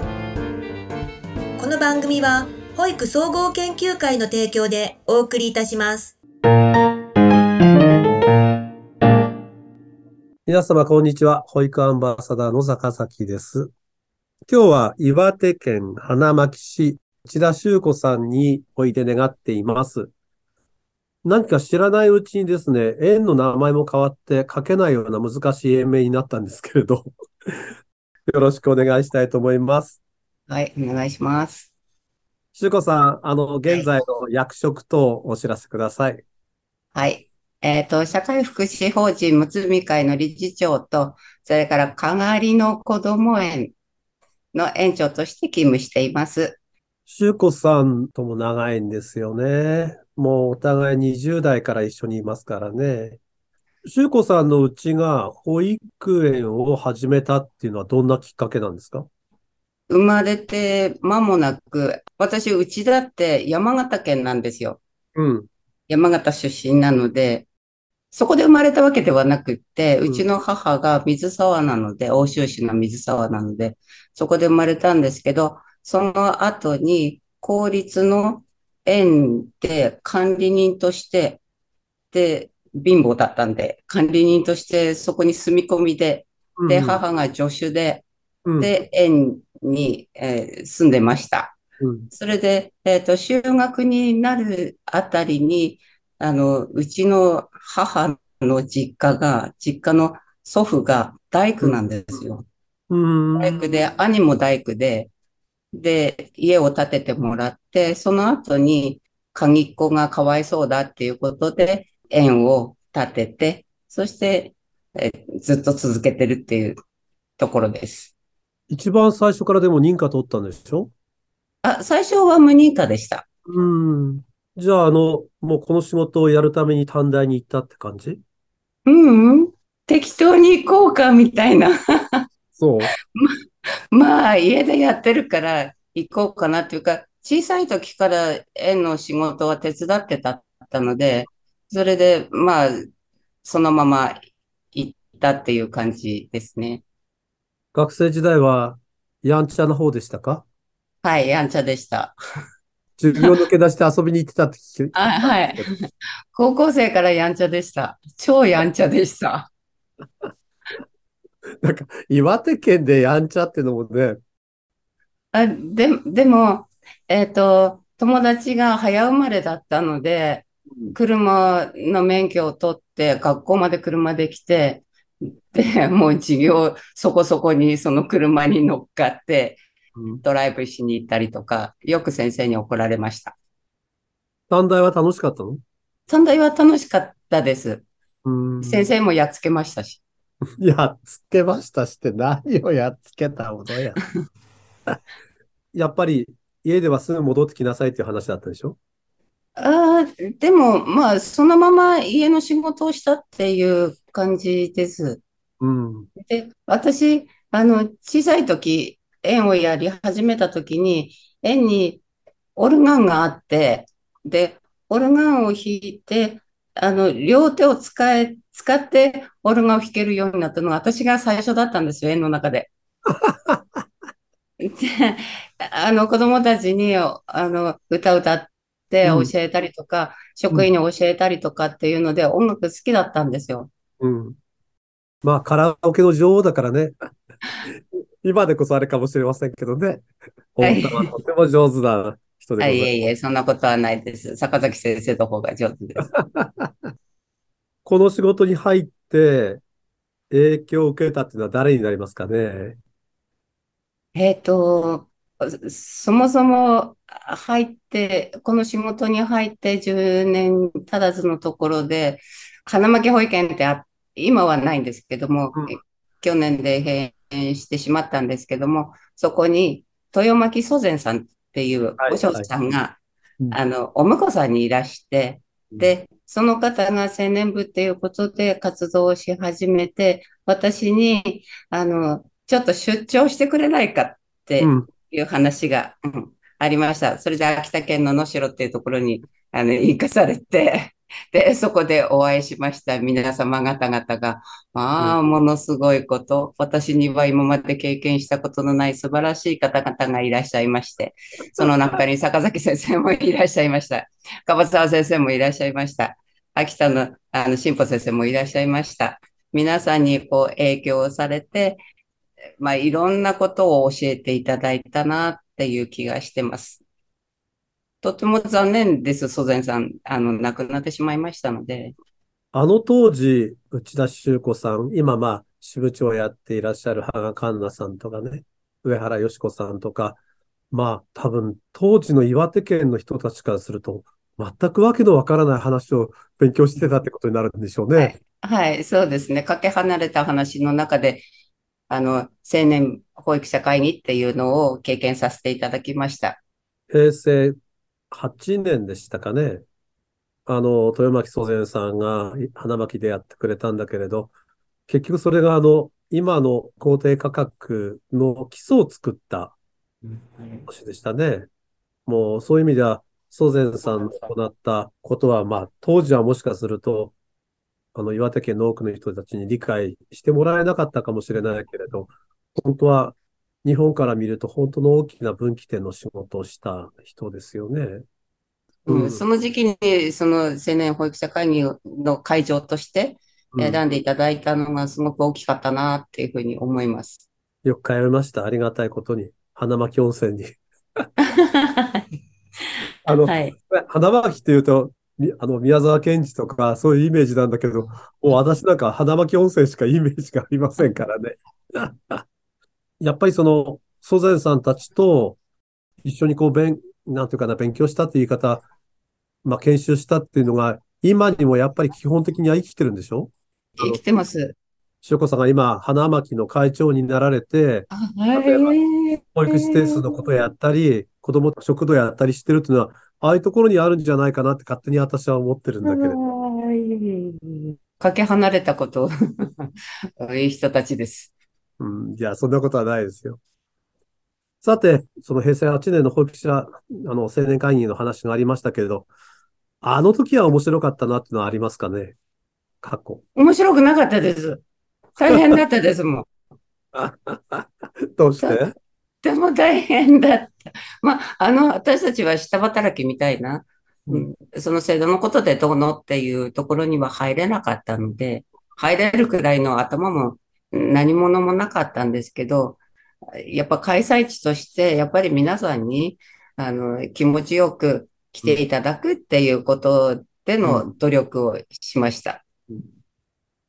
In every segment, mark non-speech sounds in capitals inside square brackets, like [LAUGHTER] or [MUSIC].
この番組は保育総合研究会の提供でお送りいたします皆様、こんにちは。保育アンバサダーの坂崎です。今日は岩手県花巻市千田修子さんにおいで願っています。何か知らないうちにですね、園の名前も変わって書けないような難しい園名になったんですけれど、よろしくお願いしたいと思います。はい、お願いします。修子さん、あの、現在の役職とお知らせください。はい。えっと、社会福祉法人むつみ会の理事長と、それから、かがりの子ども園の園長として勤務しています。修子さんとも長いんですよね。もうお互い20代から一緒にいますからね。修子さんのうちが保育園を始めたっていうのはどんなきっかけなんですか？生まれて間もなく、私、うちだって山形県なんですよ。うん。山形出身なので、そこで生まれたわけではなくって、うちの母が水沢なので、奥州市の水沢なので、そこで生まれたんですけど、その後に公立の園で管理人として、で、貧乏だったんで、管理人としてそこに住み込みで、で、うん。母が助手で、うん、で、園に、えー住んでました。うん、それで、えっと、就学になるあたりに、あの、うちの母の実家が、実家の祖父が大工なんですよ。うん、大工で、兄も大工で、で、家を建ててもらって、その後に、鍵っ子がかわいそうだっていうことで、園を建てて、そして、えずっと続けてるっていうところです。一番最初からでも認可取ったんでしょ？あ、最初は無認可でした。うん。じゃあ、あの、もうこの仕事をやるために短大に行ったって感じ？うんうん。適当に行こうかみたいな。そう。[LAUGHS] まあ、家でやってるから行こうかなっていうか、小さい時から園の仕事は手伝ってたったので、それで、まあ、そのまま行ったっていう感じですね。学生時代はやんちゃな方でしたか？はい、やんちゃでした。授業抜け出して遊びに行ってたって聞き [LAUGHS] あ、はい。高校生からやんちゃでした。超やんちゃでした。[LAUGHS] なんか、岩手県でやんちゃってのもね、あ、で、でも、えっと、友達が早生まれだったので、車の免許を取って、学校まで車で来て、で、[LAUGHS] もう授業そこそこにその車に乗っかって、うんドライブしに行ったりとか、よく先生に怒られました。短大は楽しかったの？短大は楽しかったです。うん。先生もやっつけましたし。[LAUGHS] やっつけましたして何をやっつけたものや。[LAUGHS] やっぱり家ではすぐ戻ってきなさいっていう話だったでしょ？ああ、でも、まあ、そのまま家の仕事をしたっていう感じです。うん。で、私、あの、小さい時、園をやり始めた時に、園にオルガンがあって、で、オルガンを弾いて、あの、両手を使え、使ってオルガンを弾けるようになったのが私が最初だったんですよ、園の中で。[LAUGHS] で、あの、子供たちに、あの、歌歌ってうん教えたりとか、職員に教えたりとかっていうので、音楽好きだったんですよ。うん。まあ、カラオケの女王だからね。[LAUGHS] 今でこそあれかもしれませんけどね。[LAUGHS] はい本当はとても上手な人であ、ございます。いえいえ、そんなことはないです。坂崎先生の方が上手です。[LAUGHS] この仕事に入って影響を受けたっていうのは誰になりますかね？えっと、そもそも入って、この仕事に入って10年足らずのところで、花巻保育園ってあ、今はないんですけども、うん。去年で閉園してしまったんですけども、そこに豊巻祖善さんっていうはい。お嬢さんが、うん。あの、お婿さんにいらして、で、その方が青年部っていうことで活動をし始めて、私に、あの、ちょっと出張してくれないかってうん。いう話が、うんありました。それで秋田県の能代っていうところに、あの、行かされて、[LAUGHS] で、そこでお会いしました皆様方々が、まあ、ものすごいこと、私には今まで経験したことのない素晴らしい方々がいらっしゃいまして、その中に坂崎先生もいらっしゃいました。樺沢先生もいらっしゃいました。秋田の、あの、新保先生もいらっしゃいました。皆さんにこう影響をされて、まあ、いろんなことを教えていただいたなっていう気がしてます。とても残念です、祖前さん。あの、亡くなってしまいましたので。あの当時、内田修子さん、今まあ、支部長をやっていらっしゃる羽賀環奈さんとかね、上原よし子さんとか、まあ、多分、当時の岩手県の人たちからすると、全くわけのわからない話を勉強してたってことになるんでしょうね。はい、はい、そうですね。かけ離れた話の中で、あの、青年保育者会議っていうのを経験させていただきました。平成8年でしたかね。あの、豊巻祖前さんが花巻でやってくれたんだけれど、結局それがあの、今の公定価格の基礎を作った年でしたね。もうそういう意味では、祖前さんの行ったことは、まあ、当時はもしかすると、あの、岩手県の多くの人たちに理解してもらえなかったかもしれないけれど、本当は日本から見ると本当の大きな分岐点の仕事をした人ですよね。うん、その時期に、その青年保育者会議の会場として選んでいただいたのがすごく大きかったなっていうふうに思います。よく通いました。ありがたいことに。花巻温泉に。[LAUGHS] あの、はい、花巻っていうと、あの、宮沢賢治とか、そういうイメージなんだけど、もう私なんか花巻温泉しかイメージがありませんからね。[LAUGHS] やっぱりその、祖前さんたちと一緒にこう、勉、なんていうかな、勉強したって言い方、まあ、研修したっていうのが、今にもやっぱり基本的には生きてるんでしょ？生きてます。塩子さんが今、花巻の会長になられて、はい、保育施設のことやったり、子供食堂やったりしてるっていうのは、ああいうところにあるんじゃないかなって勝手に私は思ってるんだけれど。かけ離れたこと、[LAUGHS] いい人たちです。うん、いや、そんなことはないですよ。さて、その平成8年の保育者、あの、青年会議の話がありましたけれど、あの時は面白かったなっていうのはありますかね？過去。面白くなかったです。大変だったですもん。[LAUGHS] どうして？でも大変だった。まあ、あの、私たちは下働きみたいな、うん、その制度のことでどうのっていうところには入れなかったので、入れるくらいの頭も何者もなかったんですけど、やっぱ開催地として、やっぱり皆さんに、あの、気持ちよく来ていただくっていうことでの努力をしました。うん、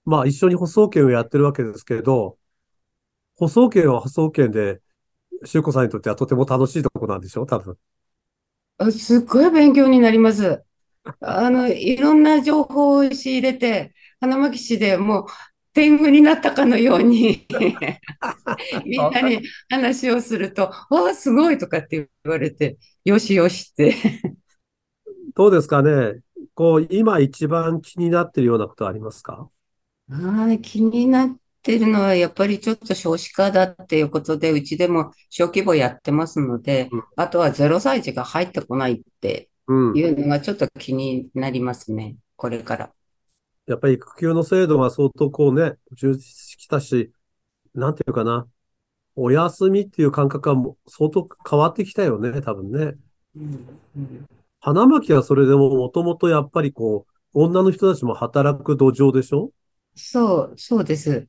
まあ、一緒に舗装券をやってるわけですけれど、舗装券は舗装券で、修子さんにとってはとても楽しいとこなんでしょう？多分。すっごい勉強になります。あの、いろんな情報を仕入れて、花巻市でもう天狗になったかのように [LAUGHS] みんなに話をすると、わあ、すごいとかって言われて、よしよしって。どうですかね？こう、今一番気になってるようなことありますか？あ気になってるのは、やっぱりちょっと少子化だっていうことで、うちでも小規模やってますので、うん、あとは0歳児が入ってこないっていうのがちょっと気になりますね、うん、これから。やっぱり育休の制度が相当こうね、充実してきたし、なんていうかな、お休みっていう感覚はも相当変わってきたよね、多分ね。うんうん、花巻はそれでももともとやっぱりこう、女の人たちも働く土壌でしょ？そう、そうです。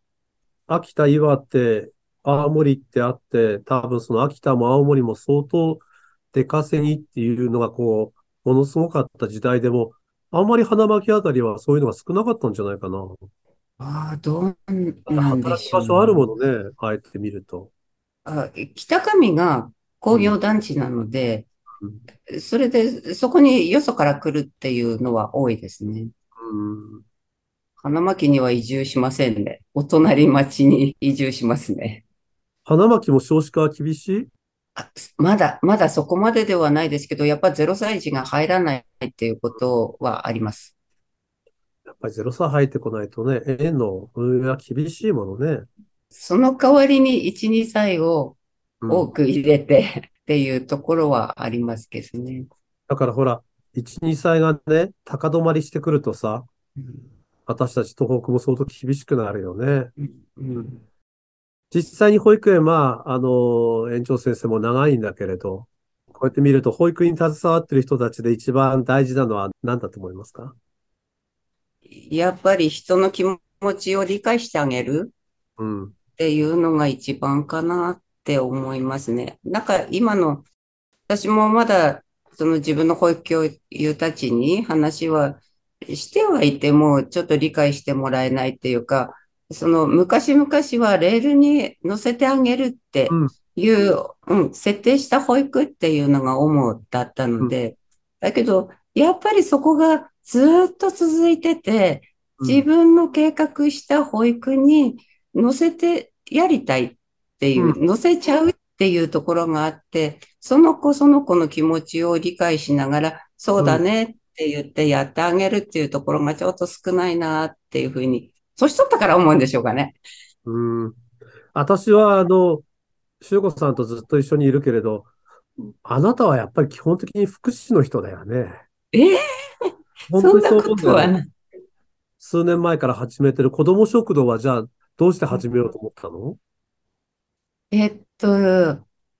秋田、岩手、青森ってあって、多分その秋田も青森も相当出稼ぎっていうのがこう、ものすごかった時代でも、あんまり花巻あたりはそういうのが少なかったんじゃないかな。ああ、どうなんで働く場所あるものね、あえて見ると。あ北上が工業団地なので、うん、それで、そこによそから来るっていうのは多いですね。うん、花巻には移住しませんね。お隣町に移住しますね。花巻も少子化は厳しい？まだ、まだそこまでではないですけど、やっぱ0歳児が入らないっていうことはあります。やっぱり0歳入ってこないとね、園の運営は厳しいものね。その代わりに1、2歳を多く入れて、うん、っていうところはありますけどね。だからほら、1、2歳がね、高止まりしてくるとさ、私たち東北も相当厳しくなるよね。うん実際に保育園は、あの、園長先生も長いんだけれど、こうやって見ると、保育に携わってる人たちで一番大事なのは何だと思いますか？やっぱり人の気持ちを理解してあげるうん。っていうのが一番かなって思いますね。なんか今の、私もまだその自分の保育教諭たちに話はしてはいても、ちょっと理解してもらえないっていうか、その昔々はレールに乗せてあげるってうん。いう、うん、設定した保育っていうのが主だったので、だけど、やっぱりそこがずっと続いてて、自分の計画した保育に乗せてやりたいっていう、乗せちゃうっていうところがあって、その子その子の気持ちを理解しながら、そうだねって言ってやってあげるっていうところがちょっと少ないなっていうふうに、年取ったから思うんでしょうかね。うん。私は、あの、修子さんとずっと一緒にいるけれど、あなたはやっぱり基本的に福祉の人だよね。ええ本そんなことは。ない。数年前から始めてる子ども食堂は、じゃあ、どうして始めようと思ったの？えっと、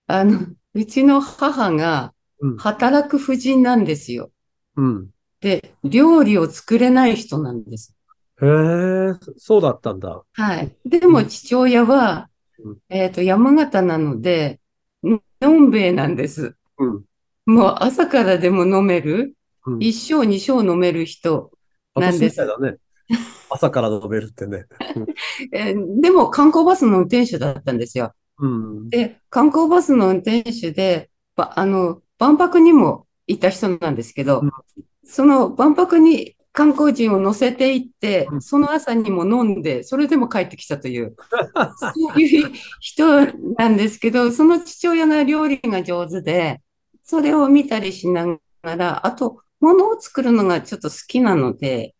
あの、うちの母がうん。働く婦人なんですよ。うん。で、料理を作れない人なんです。へえ、そうだったんだ。はい。でも父親はうん、えっと、山形なので、ののんべえなんです。うん。もう朝からでも飲める、うん。一升二升飲める人なんですだね。[LAUGHS] 朝から飲めるってね。えーでも観光バスの運転手だったんですよ。うん。で、観光バスの運転手で、ばあの、万博にも行った人なんですけどうん、その万博に観光人を乗せて行ってう、ん。その朝にも飲んで、それでも帰ってきたという、そういう人なんですけど、その父親が料理が上手で、それを見たりしながら、あと、物を作るのがちょっと好きなので、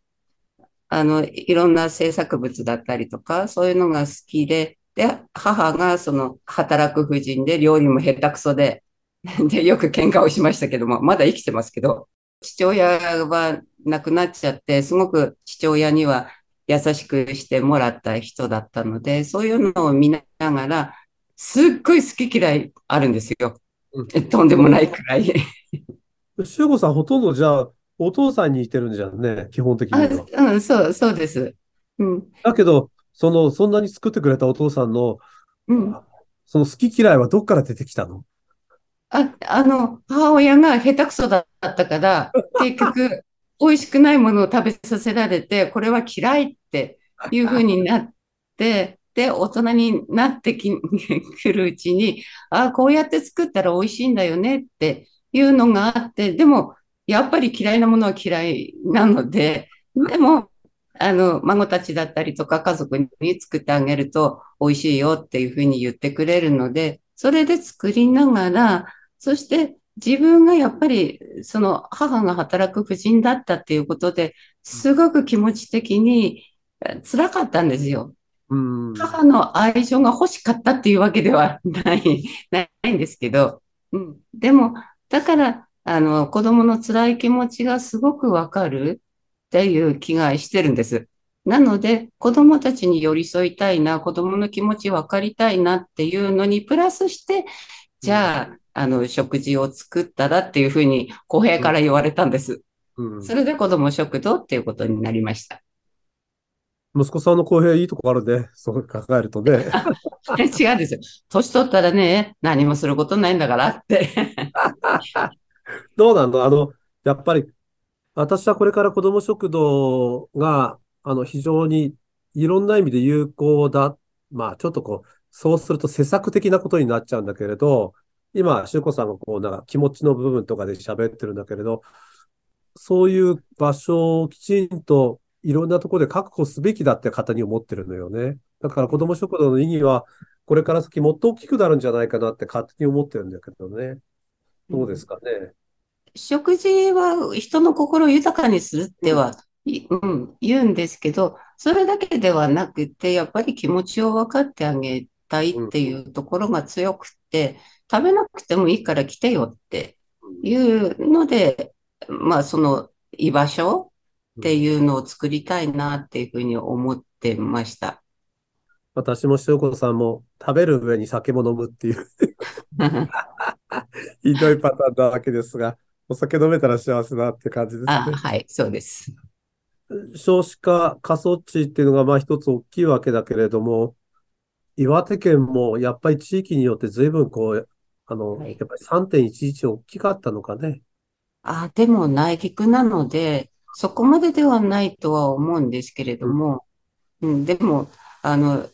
あの、いろんな制作物だったりとか、そういうのが好きで、で、母がその働く婦人で料理も下手くそで、[LAUGHS] で、よく喧嘩をしましたけども、まだ生きてますけど、父親は亡くなっちゃって、すごく父親には優しくしてもらった人だったので、そういうのを見ながら、すっごい好き嫌いあるんですよ。うんとんでもないくらい。修子さん、ほとんどじゃあ、お父さんに似てるんじゃんね、基本的には。あ、うん、そう、そうです。うん、だけど、その、そんなに作ってくれたお父さんの、うん。その好き嫌いはどっから出てきたの？あ、あの、母親が下手くそだったから、[LAUGHS] 結局、美味しくないものを食べさせられて、これは嫌いっていうふうになって、で、大人になってき、[LAUGHS] くるうちに、あ、こうやって作ったら美味しいんだよねっていうのがあって、でも、やっぱり嫌いなものは嫌いなので、でも、あの、孫たちだったりとか家族に作ってあげると美味しいよっていうふうに言ってくれるので、それで作りながら、そして自分がやっぱりその母が働く婦人だったっていうことで、すごく気持ち的にえ辛かったんですよ。うん。母の愛情が欲しかったっていうわけではない、ないんですけど、うん。でも、だから、あの、子供の辛い気持ちがすごくわかるっていう気がしてるんです。なので、子供たちに寄り添いたいな、子供の気持ち分かりたいなっていうのにプラスして、じゃあ、あの、食事を作ったらっていうふうに、公平から言われたんです。うんそれで子供食堂っていうことになりました。息子さんの公平いいとこあるね。そう考えるとね。[LAUGHS] 違うんですよ。年取ったらね、何もすることないんだからって。どうなの？あの、やっぱり、私はこれから子ども食堂が、あの、非常にいろんな意味で有効だ。まあ、ちょっとこう、そうすると施策的なことになっちゃうんだけれど、今、しゅうこさんがこう、なんか気持ちの部分とかで喋ってるんだけれど、そういう場所をきちんといろんなところで確保すべきだって方に思ってるのよね。だから子ども食堂の意義は、これから先もっと大きくなるんじゃないかなって勝手に思ってるんだけどね。どうですかね？食事は人の心を豊かにするっては、いうん、言うんですけど、それだけではなくて、やっぱり気持ちを分かってあげたいっていうところが強くて、食べなくてもいいから来てよっていうので、まあ、その居場所っていうのを作りたいなっていうふうに思ってました。私も塩子さんも食べる上に酒も飲むっていう [LAUGHS] ひどいパターンなわけですが、お酒飲めたら幸せだって感じですあ、ね。はい、そうです。少子化、過疎地っていうのがまあ一つ大きいわけだけれども、岩手県もやっぱり地域によって随分こう、あの、はいやっぱり3.11大きかったのかね。あ、でも内陸なので、そこまでではないとは思うんですけれども、うん、でも、あの、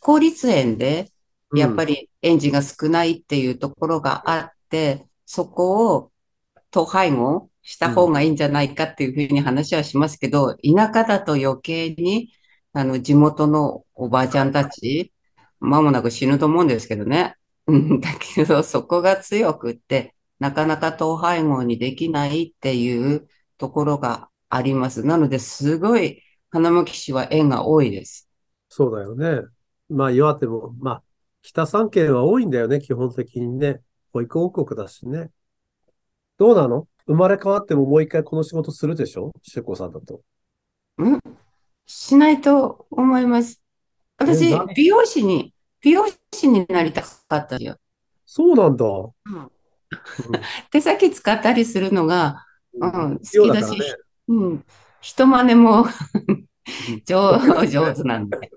公立園で、やっぱり、り園児が少ないっていうところがあって、そこを統廃合した方がいいんじゃないかっていうふうに話はしますけど、田舎だと余計に、あの、地元のおばあちゃんたち、間もなく死ぬと思うんですけどね。うん、だけど、そこが強くって、なかなか統廃合にできないっていうところがあります。なので、すごい、花巻市は園が多いです。そうだよね。まあ岩手も、まあ北三県は多いんだよね、基本的にね。保育王国だしね。どうなの？生まれ変わってももう一回この仕事するでしょ？シュコさんだと。うんしないと思います。私美容師に、美容師になりたかったよ。そうなんだ。うん手先使ったりするのが、うん、好きだし、だね。うん、人真似もうん [LAUGHS] 上上手なんで。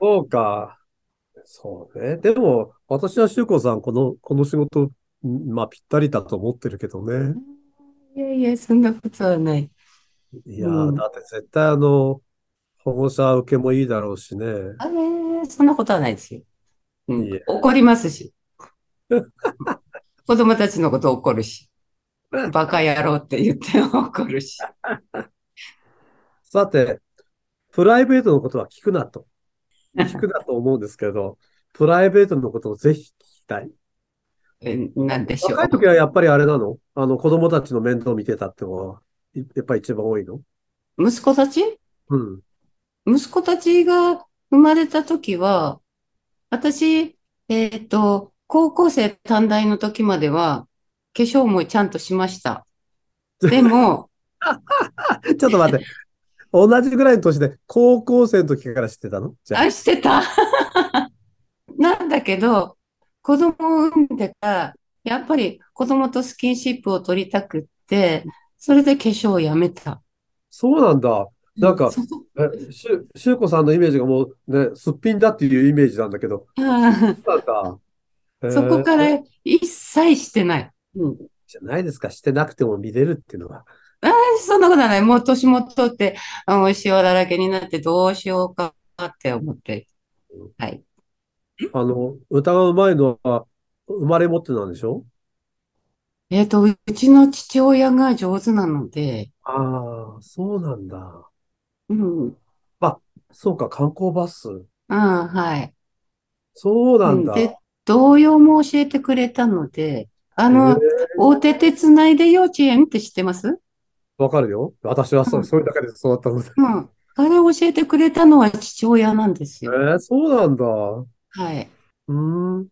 そうか。そうね。でも、私は修子さん、この、この仕事、んまあ、ぴったりだと思ってるけどね。いやいや、そんなことはない。いやー、うんだって絶対あの、保護者受けもいいだろうしね。あれ、そんなことはないですよ。うん怒りますし。[LAUGHS] 子供たちのこと怒るし。バカ野郎って言って怒るし。さて、プライベートのことは聞くなと。聞くなと思うんですけど、プライベートのことをぜひ聞きたい。えなんでしょう若い。時はやっぱりあれなの？あの、子供たちの面倒を見てたってのは、いやっぱり一番多いの？息子たち？うん。息子たちが生まれた時は、私、えっと、高校生短大の時までは、化粧もちゃんとしました。でも、[LAUGHS] ちょっと待って。同じぐらいの年で、高校生の時から知ってたの？じゃあ。愛してた。[LAUGHS] なんだけど、子供を産んでから、やっぱり子供とスキンシップを取りたくって、それで化粧をやめた。そうなんだ。なんかしゅ、しゅうこさんのイメージがもうね、すっぴんだっていうイメージなんだけど。あそうなんだ。ーそこかえーら一切してない。うんじゃないですか。してなくても見れるっていうのは。そんなことはない。もう年も取って、あの、塩だらけになってどうしようかって思って。はい。あの、歌がうまいのは、生まれ持ってなんでしょ？えっと、うちの父親が上手なので、ああ、そうなんだ。うん。そうか、観光バス。ああ、はい。そうなんだ。うんで、童謡も教えてくれたので、あの、大手鉄内で幼稚園って知ってます？わかるよ。私はそうう、んそういう中で育ったので。うん。あれ教えてくれたのは父親なんですえよ。ー、そうなんだ。はい。うーん。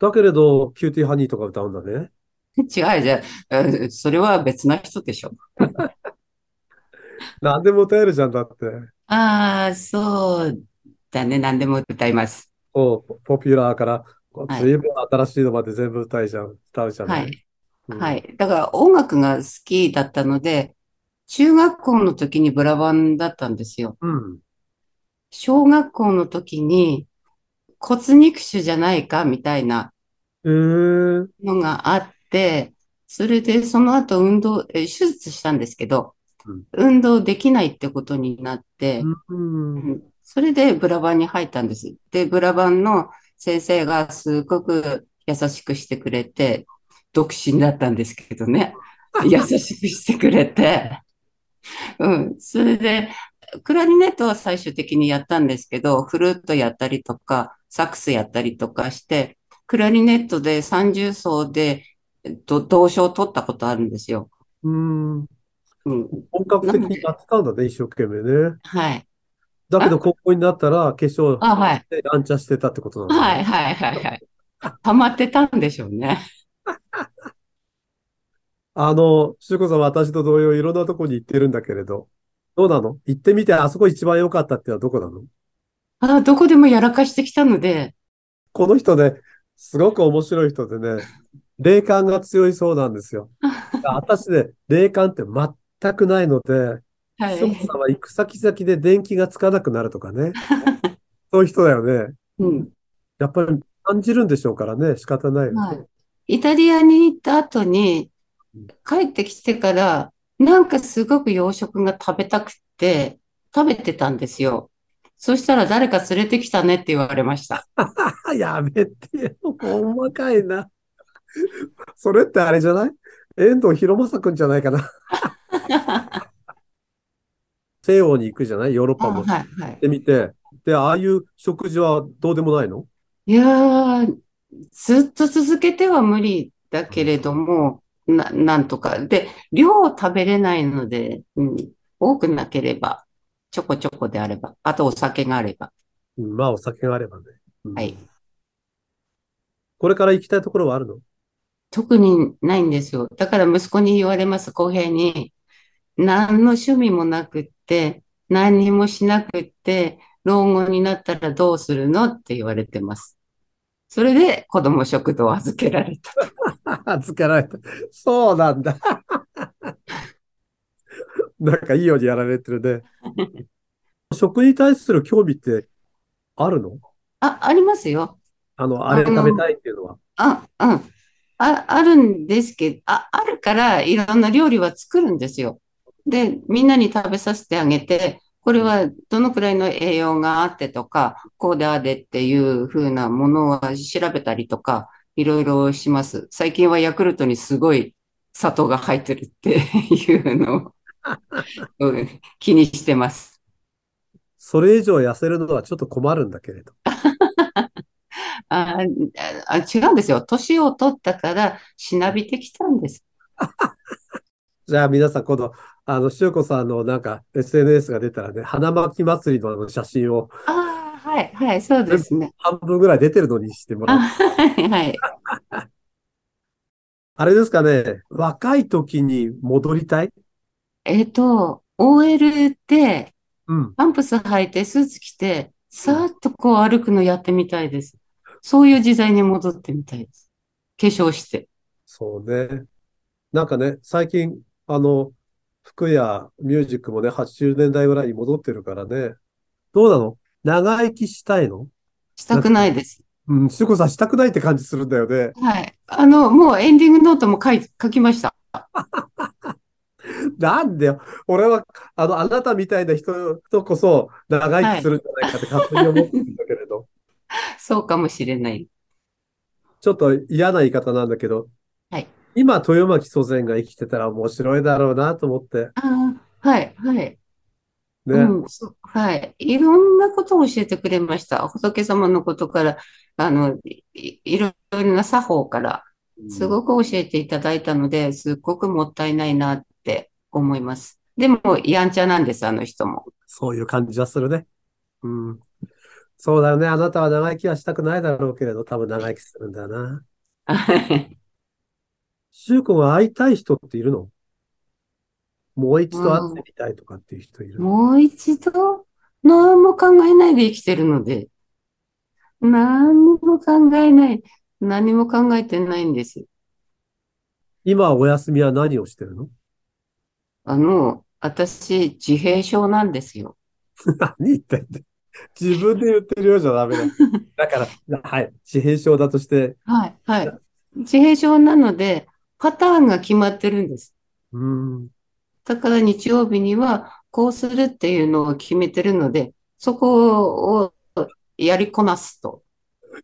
だけれど、キューティーハニーとか歌うんだね。[LAUGHS] 違うじゃんえそれは別な人でしょ。[LAUGHS] 何でも歌えるじゃんだって。ああ、そうだね。何でも歌います。そう、ポポピュラーから、はい随分新しいのまで全部歌いじゃん、歌うじゃな。はいんはい。だから音楽が好きだったので、中学校の時にブラバンだったんですよ。うん。小学校の時に骨肉腫じゃないかみたいなえー、のがあって、それでその後運動、え手術したんですけどうん、運動できないってことになって、それでブラバンに入ったんです。で、ブラバンの先生がすごく優しくしてくれて、独身だったんですけどね、[LAUGHS] 優しくしてくれて、うん、それで、クラリネットは最終的にやったんですけど、フルートやったりとか、サックスやったりとかして、クラリネットで30層で、えっと、銅賞を取ったことあるんですよ。うん。うん、本格的にやってたんだね、一生懸命ね。はい。だけど、高校になったら、化粧あ、はい。してたってことなんだね。はい、はい、はい、はい。溜まってたんでしょうね。[LAUGHS] あの、しゅうこさんは私と同様いろんなとこに行ってるんだけれど、どうなの？行ってみて、あそこ一番良かったってのはどこなの？あ、どこでもやらかしてきたので、この人ね、すごく面白い人でね、霊感が強いそうなんですよ。[LAUGHS] 私ね、霊感って全くないので、はしょこい。さんは行く先々で電気がつかなくなるとかね。[LAUGHS] そういう人だよね。うん。やっぱり感じるんでしょうからね、仕方ないよね。はい。イタリアに行った後にうん、帰ってきてから、なんかすごく洋食が食べたくって、食べてたんですよ。そしたら誰か連れてきたねって言われました。[LAUGHS] やめてよ、細かいな。それってあれじゃない？遠藤博正くんじゃないかな。[LAUGHS] 西洋に行くじゃない？ヨーロッあ、パも行はい、はいっ。てみて。で、ああいう食事はどうでもないの？いやー、ずっと続けては無理だけれども、な、なんとか。で、量を食べれないので、うん、多くなければ、ちょこちょこであれば、あとお酒があれば。うんまあ、お酒があればね。うんはい。これから行きたいところはあるの？特にないんですよ。だから息子に言われます、公平に。何の趣味もなくって、何にもしなくって、老後になったらどうするのって言われてます。それで子供食堂を預けられた。[LAUGHS] 預けられた。そうなんだ。[LAUGHS] なんかいいようにやられてるね。[LAUGHS] 食に対する興味ってあるの？あ、ありますよ。あの、あれ食べたいっていうのは。あ、うん。あ、あるんですけど、あ、あるからいろんな料理は作るんですよ。で、みんなに食べさせてあげて、これはどのくらいの栄養があってとか、こうでああでっていう風なものは調べたりとか、いろいろします。最近はヤクルトにすごい砂糖が入ってるって [LAUGHS] いうのを気にしてます。それ以上痩せるのはちょっと困るんだけれど。あ、あ、違うんですよ。年を取ったからしなびてきたんです。[LAUGHS] じゃあ皆さん、今度、あの、しゅうこさんのなんか SNS が出たらね、花巻祭りの写真をああ、はい、はい、そうですね。半分ぐらい出てるのにしてもらあ、う。はい、はい。[LAUGHS] あれですかね、若い時に戻りたい？えっと、OL で、うん。パンプス履いて、スーツ着て、さーっとこう歩くのやってみたいです。そういう時代に戻ってみたいです。化粧して。そうね。なんかね、最近、あの、服やミュージックもね、80年代ぐらいに戻ってるからね。どうなの？長生きしたいの？したくないです。うん、しゅうこさんしたくないって感じするんだよね。はい。あの、もうエンディングノートも書い、書きました。[LAUGHS] なんでよ。俺は、あの、あなたみたいな人とこそ長生きするんじゃないかって勝手に思ってるんだけれど。[LAUGHS] そうかもしれない。ちょっと嫌な言い方なんだけど、はい。今、豊巻祖先が生きてたら面白いだろうなと思って。ああ、はい、はい。ね。うん、そはい。いろんなことを教えてくれました。仏様のことから、あの、い、いいろいろな作法から、すごく教えていただいたので、すっごくもったいないなって思います。でも、やんちゃなんです、あの人も。そういう感じはするね。うん。そうだよね。あなたは長生きはしたくないだろうけれど、多分長生きするんだよな。はい。しゅうこが会いたい人っているの？もう一度会ってみたいとかっていう人いるの？もう一度、何も考えないで生きてるので、何も考えない、何も考えてないんです。今お休みは何をしてるの？あの、私、自閉症なんですよ。[LAUGHS] 何言ってんだ [LAUGHS] 自分で言ってるようじゃダメだ。[LAUGHS] だから、はい。自閉症だとして、はい、はい。自閉症なので、パターンが決まってるんです。うーん。だから日曜日にはこうするっていうのを決めてるので、そこをやりこなすと。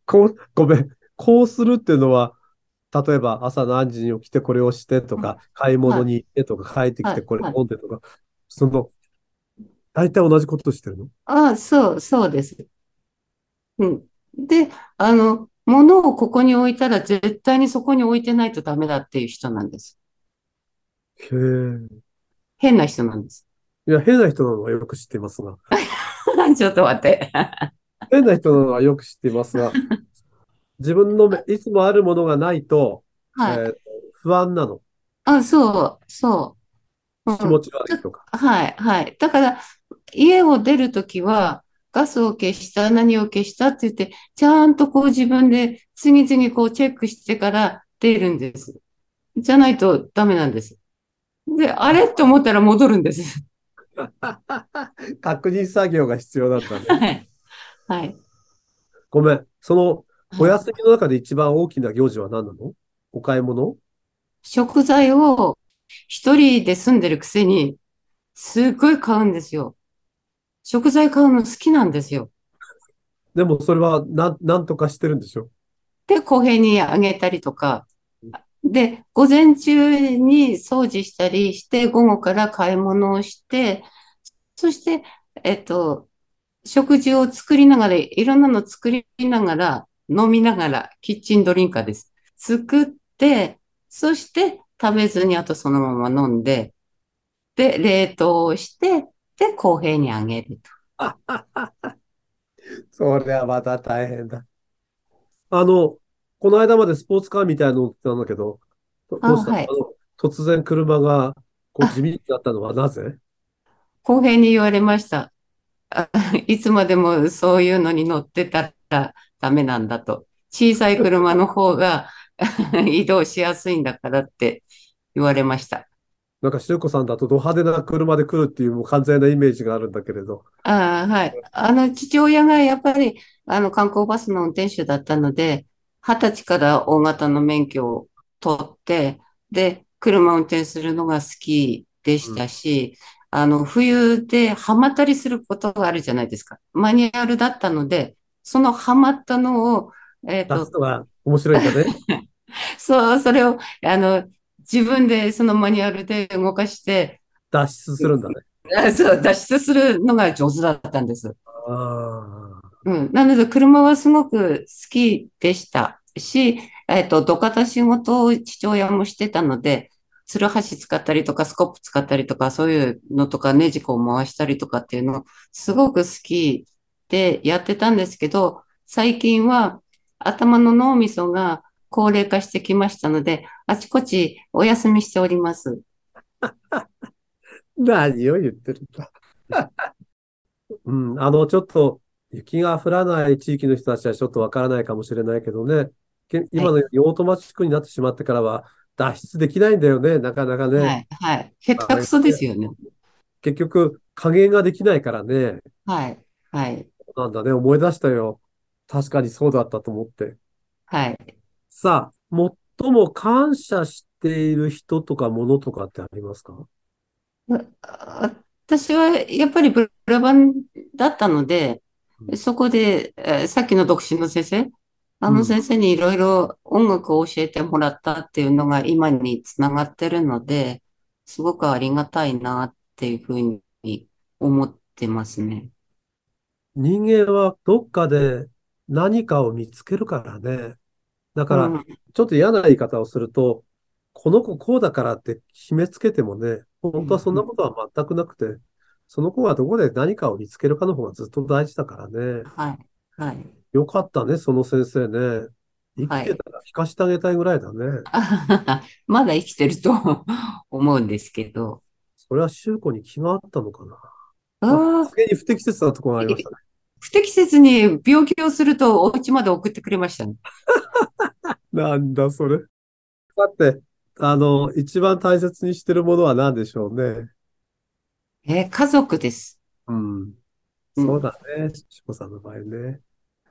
こう、ごめん。こうするっていうのは、例えば朝何時に起きてこれをしてとか、買い物に行ってとか、帰ってきてこれはい飲んでとか、その、大体同じことしてるの？ああ、そう、そうです。うん。で、あの、物をここに置いたら絶対にそこに置いてないとダメだっていう人なんです。へえ。変な人なんです。いや、変な人なのはよく知っていますが、[LAUGHS] ちょっと待って。変な人なのはよく知っていますが、[LAUGHS] 自分のめいつもあるものがないと、はい。えー不安なの。あ、そう、そう。うん気持ち悪いとか。はい、はい。だから、家を出るときは、ガスを消した、何を消したって言って、ちゃんとこう自分で次々こうチェックしてから出るんです。じゃないとダメなんです。で、あれって思ったら戻るんです。確認作業が必要だったね。はい。はい。ごめん。その、お休みの中で一番大きな行事は何なの？お買い物？食材を一人で住んでるくせに、すっごい買うんですよ。食材買うの好きなんですよ。でもそれはなん、なんとかしてるんでしょ？で、公平にあげたりとか。で、午前中に掃除したりして、午後から買い物をして、そして、えっと、食事を作りながら、いろんなの作りながら、飲みながら、キッチンドリンカーです。作って、そして食べずにあとそのまま飲んで、で、冷凍をして、で、公平にあげると。[LAUGHS] それはまた大変だ。あの、この間までスポーツカーみたいなの乗ってたんだけど、どうした？はい突然車がこう地味になったのはなぜ？公平に言われました。あいつまでもそういうのに乗ってたらダメなんだと。小さい車の方が [LAUGHS] 移動しやすいんだからって言われました。なんか、しゅうこさんだとド派手な車で来るっていうもう完全なイメージがあるんだけれど。ああ、はい。あの、父親がやっぱり、あの、観光バスの運転手だったので、二十歳から大型の免許を取って、で、車を運転するのが好きでしたし、あの、冬でハマったりすることがあるじゃないですか。マニュアルだったので、そのハマったのを、えっと出す、のが面白いんだね。[LAUGHS] そう、それを、あの、自分でそのマニュアルで動かして、脱出するんだね。あ [LAUGHS] そう、脱出するのが上手だったんです。うん。なので、車はすごく好きでしたし、えっと、土方仕事を父親もしてたので、ツルハシ使ったりとか、スコップ使ったりとか、そういうのとか、ネジコを回したりとかっていうの、すごく好きでやってたんですけど、最近は頭の脳みそが高齢化してきましたので、あちこちお休みしております。[LAUGHS] 何を言ってるんだ。[LAUGHS] うん、あの、ちょっと、雪が降らない地域の人たちはちょっとわからないかもしれないけどね、け今のようにオートマチックになってしまってからは脱出できないんだよね、なかなかね。はい、はい。下手くそですよね。結局、加減ができないからね。はい、はい、なんだね、思い出したよ。確かにそうだったと思って。はい。さあ、最も感謝している人とかものとかってありますか？あ私はやっぱりブラバンだったので、うんそこで、えーさっきの独身の先生、あうんの先生にいろいろ音楽を教えてもらったっていうのが今につながってるので、すごくありがたいなっていうふうに思ってますね。人間はどっかで何かを見つけるからね。だから、うんちょっと嫌な言い方をすると、この子こうだからって決めつけてもね、本当はそんなことは全くなくて、その子がどこで何かを見つけるかの方がずっと大事だからね。はい、はい。よかったね、その先生ね。生きてたら聞かせてあげたいぐらいだね。あははまだ生きてると [LAUGHS] 思うんですけど。それは修子に気があったのかな。ああに不適切なところがありましたね。不適切に病気をするとお家まで送ってくれましたね。[LAUGHS] なんだそれ。だって、あの、一番大切にしてるものは何でしょうね？えー家族です。うん。うんそうだね。しこさんの場合ね。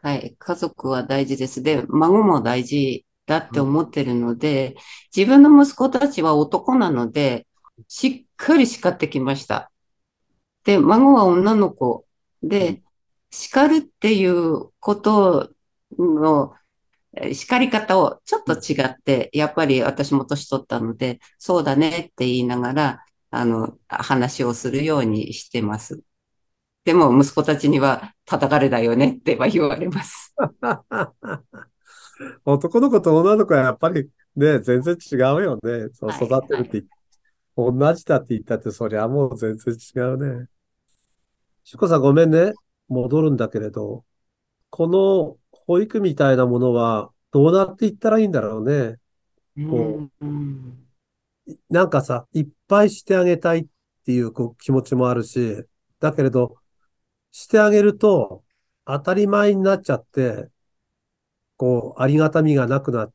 はい。家族は大事です。で、孫も大事だって思ってるので、自分の息子たちは男なので、しっかり叱ってきました。で、孫は女の子で、叱るっていうことの、えー叱り方をちょっと違って、やっぱり私も年取ったので、そうだねって言いながら、あの、話をするようにしてます。でも、息子たちには叩かれだよねっては言われます。[LAUGHS] 男の子と女の子はやっぱりね、全然違うよね。そうはい育てるって言って、同じだって言ったって、そりゃもう全然違うね。しこさんごめんね。戻るんだけれど、この保育みたいなものはどうなっていったらいいんだろうね。こうんなんかさ、いっぱいしてあげたいっていうこう気持ちもあるし、だけれど、してあげると当たり前になっちゃって、こう、ありがたみがなくなっ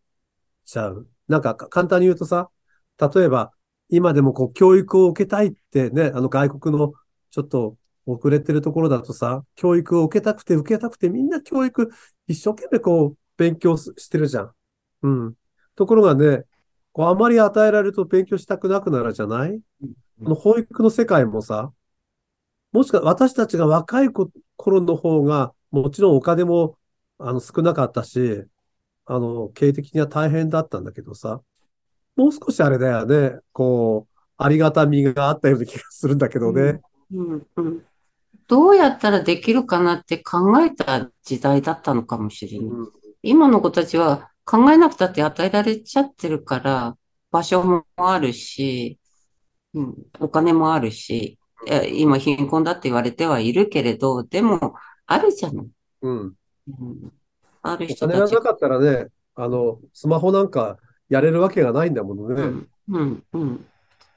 ちゃう。なんかか簡単に言うとさ、例えば、今でもこう、教育を受けたいってね、あの外国のちょっと遅れてるところだとさ、教育を受けたくて受けたくてみんな教育一生懸命こう、勉強すしてるじゃん。うん。ところがね、こうあまり与えられると勉強したくなくなるじゃない？この保育の世界もさ、もしか、私たちが若い子頃の方が、もちろんお金も、あの、少なかったし、あの、経営的には大変だったんだけどさ、もう少しあれだよね、こう、ありがたみがあったような気がするんだけどね。うんうんどうやったらできるかなって考えた時代だったのかもしれない。うん今の子たちは考えなくたって与えられちゃってるから、場所もあるし、うん、お金もあるし、今貧困だって言われてはいるけれど、でも、あるじゃない。うん。うん、あるお人たち金がなかったらね、あの、スマホなんかやれるわけがないんだものね。うん、うん、うん。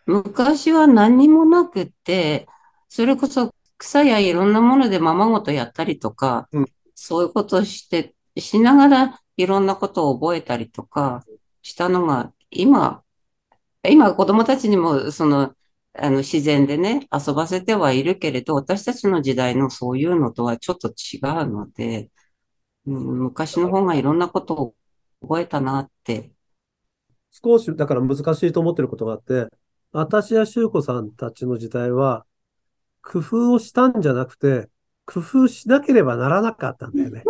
昔は何にもなくって、それこそ草やいろんなものでままごとやったりとか、うんそういうことをして、しながらいろんなことを覚えたりとかしたのが、今、今子供たちにもその、あの自然でね、遊ばせてはいるけれど、私たちの時代のそういうのとはちょっと違うので、うん、昔の方がいろんなことを覚えたなって。少し、だから難しいと思ってることがあって、私や修子さんたちの時代は、工夫をしたんじゃなくて、工夫しなければならなかったんだよね。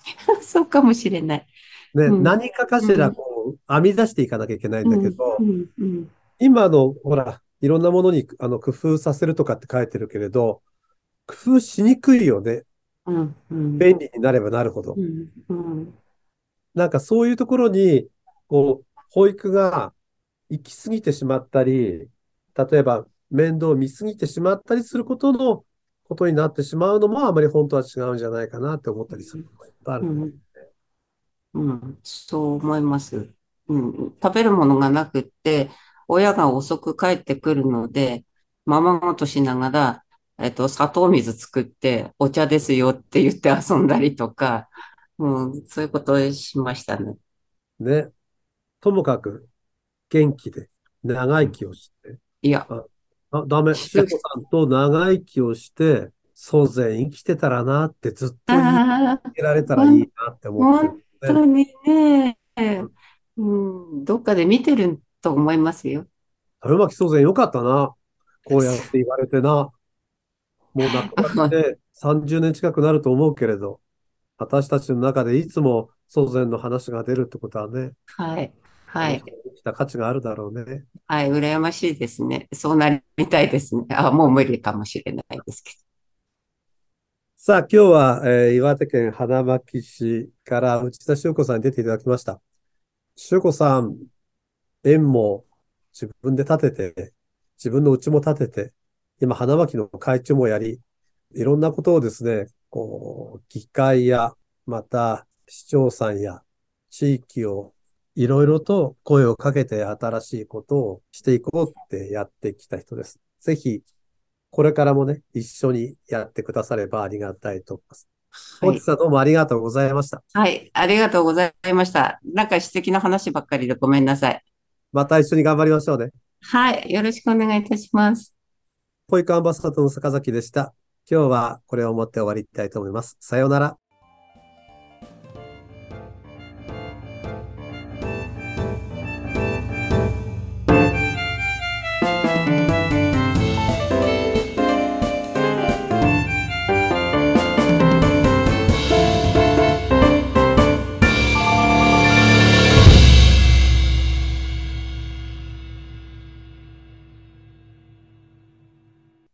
[LAUGHS] そうかもしれない。ね、うん何かかしらこう、編み出していかなきゃいけないんだけど、うんうん今の、ほら、いろんなものに、あの、工夫させるとかって書いてるけれど、工夫しにくいよね。うんうん便利になればなるほどう。んうんなんかそういうところに、こう、保育が行き過ぎてしまったり、例えば面倒を見過ぎてしまったりすることのことになってしまうのもあまり本当は違うんじゃないかなって思ったりするのがいっぱいある。うん。うん、そう思います。うん、食べるものがなくって、親が遅く帰ってくるので、ままごとしながら、えっと、砂糖水作って、お茶ですよって言って遊んだりとか、うん、そういうことをしましたね。ね。ともかく元気で長生きをして。いや、あ、ダメ。修子さんと長生きをして、祖先生きてたらなってずっと言いああ、続けられたらいいなって思ってる。本当にね、うん、どっかで見てると思いますよ。春巻祖先よかったな。こうやって言われてな。もう亡くなって30年近くなると思うけれど、私たちの中でいつも祖先の話が出るってことはね、はい、はい。生きた価値があるだろうね。はい、羨ましいですね。そうなりたいですね。あ、もう無理かもしれないですけさあ、今日は、えー岩手県花巻市から内田修子さんに出ていただきました。修子さん、園も自分で建てて、自分の家も建てて、今花巻の会長もやり、いろんなことをですね、こう、議会や、また市長さんや地域をいろいろと声をかけて新しいことをしていこうってやってきた人です。ぜひ、これからもね、一緒にやってくださればありがたいと思います。ど。本日はどうもありがとうございました。はい、ありがとうございました。なんか素敵な話ばっかりでごめんなさい。また一緒に頑張りましょうね。はい、よろしくお願いいたします。保育アンバサダーの坂崎でした。今日はこれをもって終わりたいと思います。さようなら。